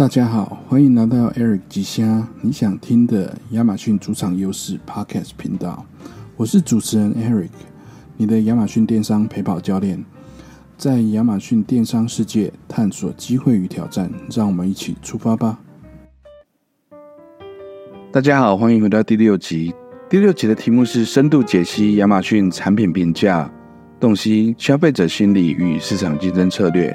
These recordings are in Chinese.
大家好，欢迎来到 Eric 吉虾你想听的亚马逊主场优势 Podcast 频道。我是主持人 Eric，你的亚马逊电商陪跑教练，在亚马逊电商世界探索机会与挑战，让我们一起出发吧。大家好，欢迎回到第六集。第六集的题目是深度解析亚马逊产品评价、洞悉消费者心理与市场竞争策略。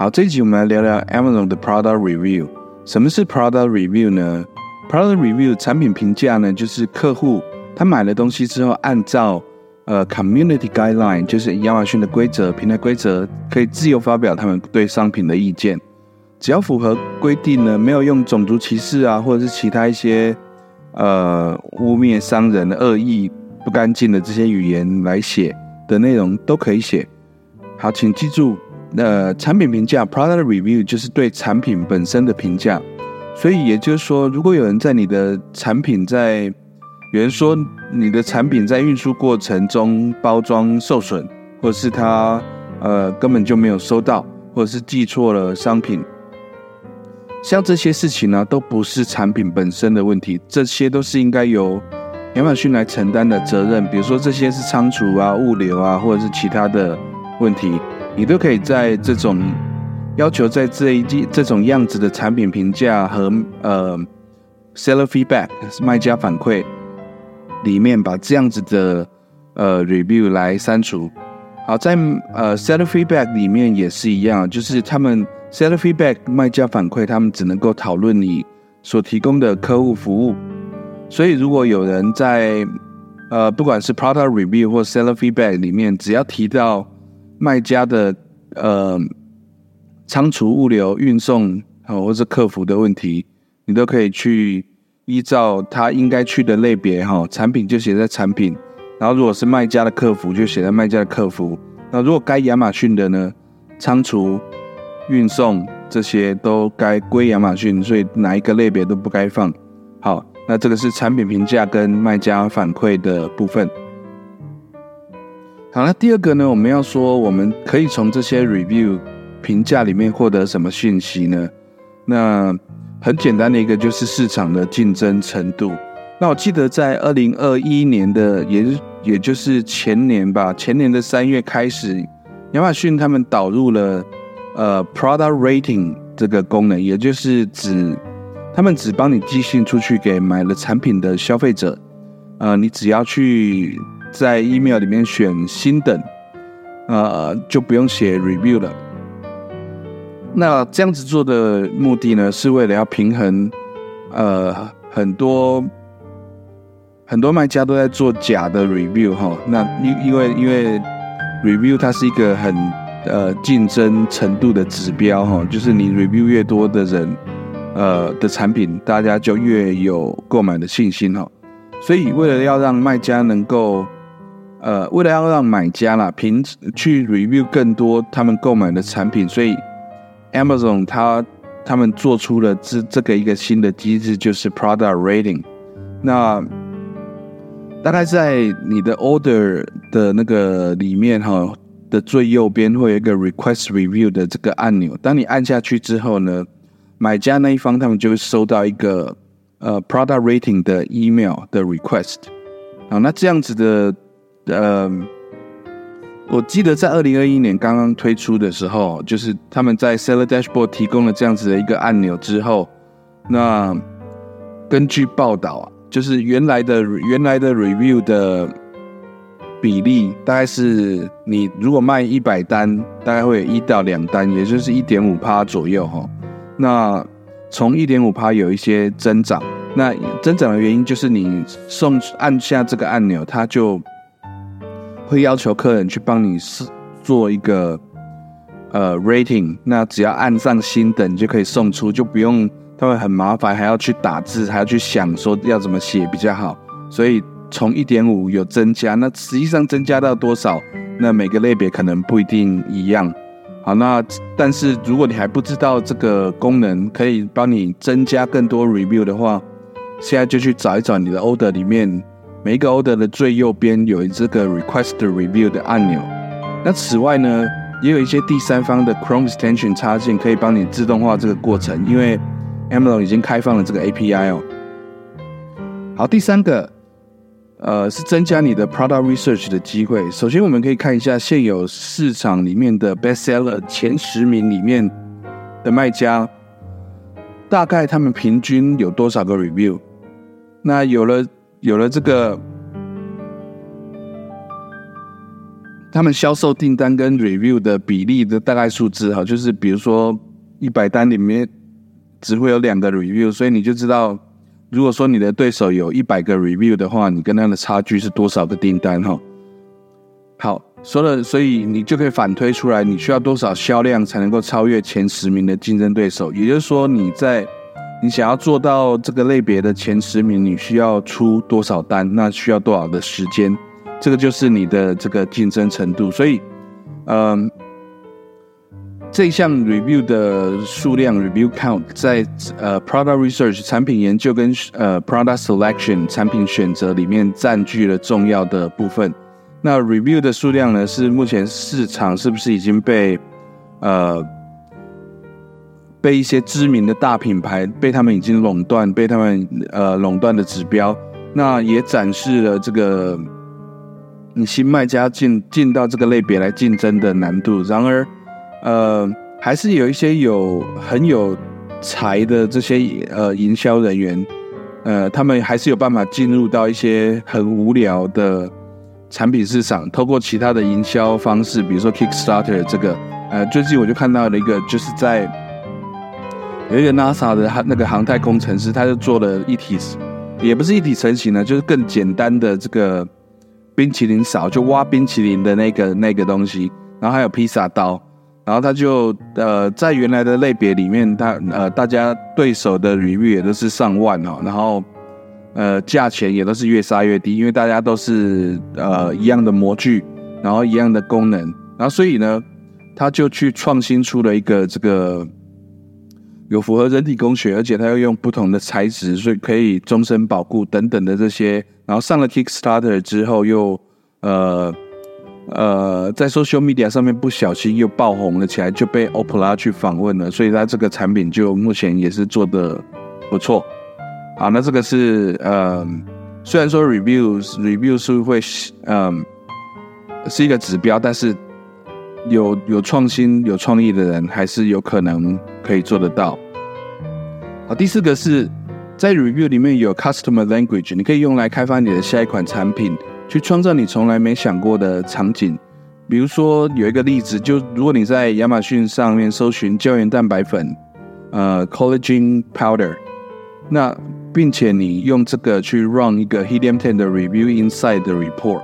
好，这一集我们来聊聊 Amazon 的 Product Review。什么是 Product Review 呢？Product Review 产品评价呢，就是客户他买了东西之后，按照呃 Community Guideline，就是亚马逊的规则、平台规则，可以自由发表他们对商品的意见。只要符合规定呢，没有用种族歧视啊，或者是其他一些呃污蔑商人的恶意、不干净的这些语言来写的内容都可以写。好，请记住。那产品评价 （product review） 就是对产品本身的评价，所以也就是说，如果有人在你的产品在，有人说你的产品在运输过程中包装受损，或者是他呃根本就没有收到，或者是寄错了商品，像这些事情呢，都不是产品本身的问题，这些都是应该由亚马逊来承担的责任。比如说这些是仓储啊、物流啊，或者是其他的问题。你都可以在这种要求在这一季这种样子的产品评价和呃 seller feedback 卖家反馈里面把这样子的呃 review 来删除。好，在呃 seller feedback 里面也是一样，就是他们 seller feedback 卖家反馈，他们只能够讨论你所提供的客户服务。所以如果有人在呃不管是 product review 或 seller feedback 里面，只要提到卖家的呃仓储、物流、运送，哦，或是客服的问题，你都可以去依照他应该去的类别，哈，产品就写在产品，然后如果是卖家的客服，就写在卖家的客服。那如果该亚马逊的呢，仓储、运送这些都该归亚马逊，所以哪一个类别都不该放。好，那这个是产品评价跟卖家反馈的部分。好了，第二个呢，我们要说，我们可以从这些 review 评价里面获得什么讯息呢？那很简单的一个就是市场的竞争程度。那我记得在二零二一年的，也也就是前年吧，前年的三月开始，亚马逊他们导入了呃 product rating 这个功能，也就是指他们只帮你寄信出去给买了产品的消费者，呃，你只要去。在 email 里面选新等，呃，就不用写 review 了。那这样子做的目的呢，是为了要平衡，呃，很多很多卖家都在做假的 review 哈。那因因为因为 review 它是一个很呃竞争程度的指标哈，就是你 review 越多的人，呃的产品，大家就越有购买的信心哈。所以为了要让卖家能够呃，为了要让买家啦，平去 review 更多他们购买的产品，所以 Amazon 它他们做出了这这个一个新的机制，就是 Product Rating。那大概在你的 Order 的那个里面哈的最右边会有一个 Request Review 的这个按钮，当你按下去之后呢，买家那一方他们就会收到一个呃 Product Rating 的 email 的 request。好，那这样子的。呃，我记得在二零二一年刚刚推出的时候，就是他们在 Seller Dashboard 提供了这样子的一个按钮之后，那根据报道啊，就是原来的原来的 Review 的比例大概是你如果卖一百单，大概会有一到两单，也就是一点五趴左右哈。那从一点五趴有一些增长，那增长的原因就是你送按下这个按钮，它就会要求客人去帮你是做一个呃 rating，那只要按上新等就可以送出，就不用他会很麻烦，还要去打字，还要去想说要怎么写比较好。所以从一点五有增加，那实际上增加到多少？那每个类别可能不一定一样。好，那但是如果你还不知道这个功能可以帮你增加更多 review 的话，现在就去找一找你的 order 里面。每一个 order 的最右边有一这个 request review 的按钮。那此外呢，也有一些第三方的 Chrome extension 插件可以帮你自动化这个过程，因为 Amazon 已经开放了这个 API 哦。好，第三个，呃，是增加你的 product research 的机会。首先，我们可以看一下现有市场里面的 bestseller 前十名里面的卖家，大概他们平均有多少个 review？那有了有了这个。他们销售订单跟 review 的比例的大概数字哈，就是比如说一百单里面只会有两个 review，所以你就知道，如果说你的对手有一百个 review 的话，你跟他的差距是多少个订单哈。好，说了，所以你就可以反推出来，你需要多少销量才能够超越前十名的竞争对手？也就是说，你在你想要做到这个类别的前十名，你需要出多少单？那需要多少的时间？这个就是你的这个竞争程度，所以，嗯，这项 review 的数量 review count 在呃 product research 产品研究跟呃 product selection 产品选择里面占据了重要的部分。那 review 的数量呢，是目前市场是不是已经被呃被一些知名的大品牌被他们已经垄断，被他们呃垄断的指标？那也展示了这个。你新卖家进进到这个类别来竞争的难度，然而，呃，还是有一些有很有才的这些呃营销人员，呃，他们还是有办法进入到一些很无聊的产品市场，透过其他的营销方式，比如说 Kickstarter 这个，呃，最近我就看到了一个，就是在有一个 NASA 的那个航太工程师，他就做了一体，也不是一体成型呢，就是更简单的这个。冰淇淋勺就挖冰淇淋的那个那个东西，然后还有披萨刀，然后他就呃在原来的类别里面，他呃大家对手的 review 也都是上万哦，然后呃价钱也都是越杀越低，因为大家都是呃一样的模具，然后一样的功能，然后所以呢，他就去创新出了一个这个有符合人体工学，而且他要用不同的材质，所以可以终身保固等等的这些。然后上了 Kickstarter 之后，又呃呃在 Social Media 上面不小心又爆红了起来，就被 Opera 去访问了，所以它这个产品就目前也是做的不错。好，那这个是呃虽然说 Reviews Review 是会嗯是一个指标，但是有有创新有创意的人还是有可能可以做得到。好，第四个是。在 review 里面有 customer language，你可以用来开发你的下一款产品，去创造你从来没想过的场景。比如说有一个例子，就如果你在亚马逊上面搜寻胶原蛋白粉，呃，collagen powder，那并且你用这个去 run 一个 helium ten 的 review inside 的 report，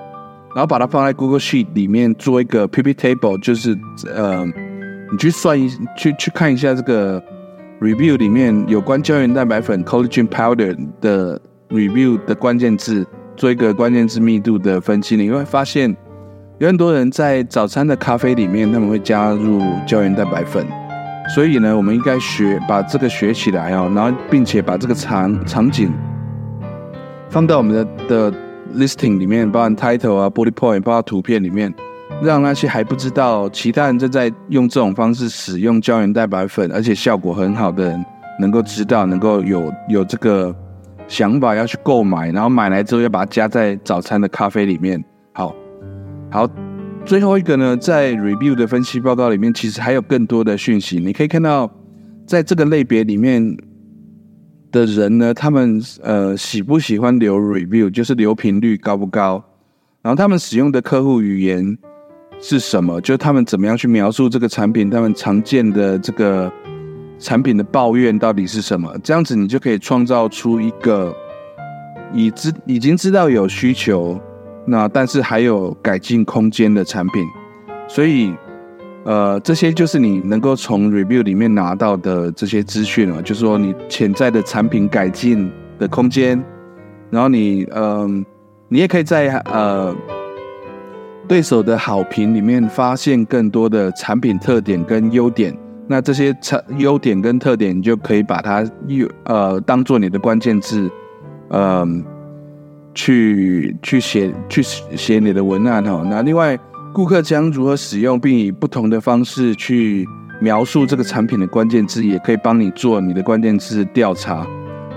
然后把它放在 Google Sheet 里面做一个 p p table，就是呃，你去算一去去看一下这个。review 里面有关胶原蛋白粉 collagen powder 的 review 的关键字，做一个关键字密度的分析，你会发现有很多人在早餐的咖啡里面他们会加入胶原蛋白粉，所以呢，我们应该学把这个学起来哦，然后并且把这个场场景放到我们的的 listing 里面，包含 title 啊 bullet point，包括图片里面。让那些还不知道其他人正在用这种方式使用胶原蛋白粉，而且效果很好的人，能够知道，能够有有这个想法要去购买，然后买来之后要把它加在早餐的咖啡里面。好，好，最后一个呢，在 review 的分析报告里面，其实还有更多的讯息。你可以看到，在这个类别里面的人呢，他们呃喜不喜欢留 review，就是留频率高不高，然后他们使用的客户语言。是什么？就是他们怎么样去描述这个产品？他们常见的这个产品的抱怨到底是什么？这样子你就可以创造出一个已知已经知道有需求，那但是还有改进空间的产品。所以，呃，这些就是你能够从 review 里面拿到的这些资讯了。就是说，你潜在的产品改进的空间，然后你，嗯，你也可以在呃。对手的好评里面发现更多的产品特点跟优点，那这些产优点跟特点，你就可以把它用呃当做你的关键字，嗯，去去写去写你的文案哈。那另外顾客将如何使用，并以不同的方式去描述这个产品的关键字，也可以帮你做你的关键字调查。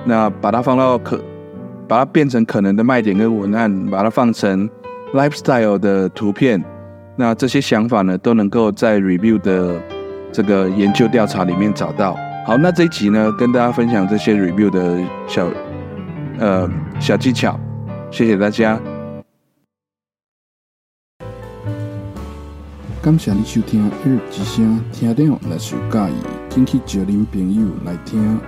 那把它放到可，把它变成可能的卖点跟文案，把它放成 lifestyle 的图片。那这些想法呢，都能够在 review 的这个研究调查里面找到。好，那这一集呢，跟大家分享这些 review 的小呃小技巧，谢谢大家。感谢你收听《日之声》，听了若是有介意，请去招恁朋友来听。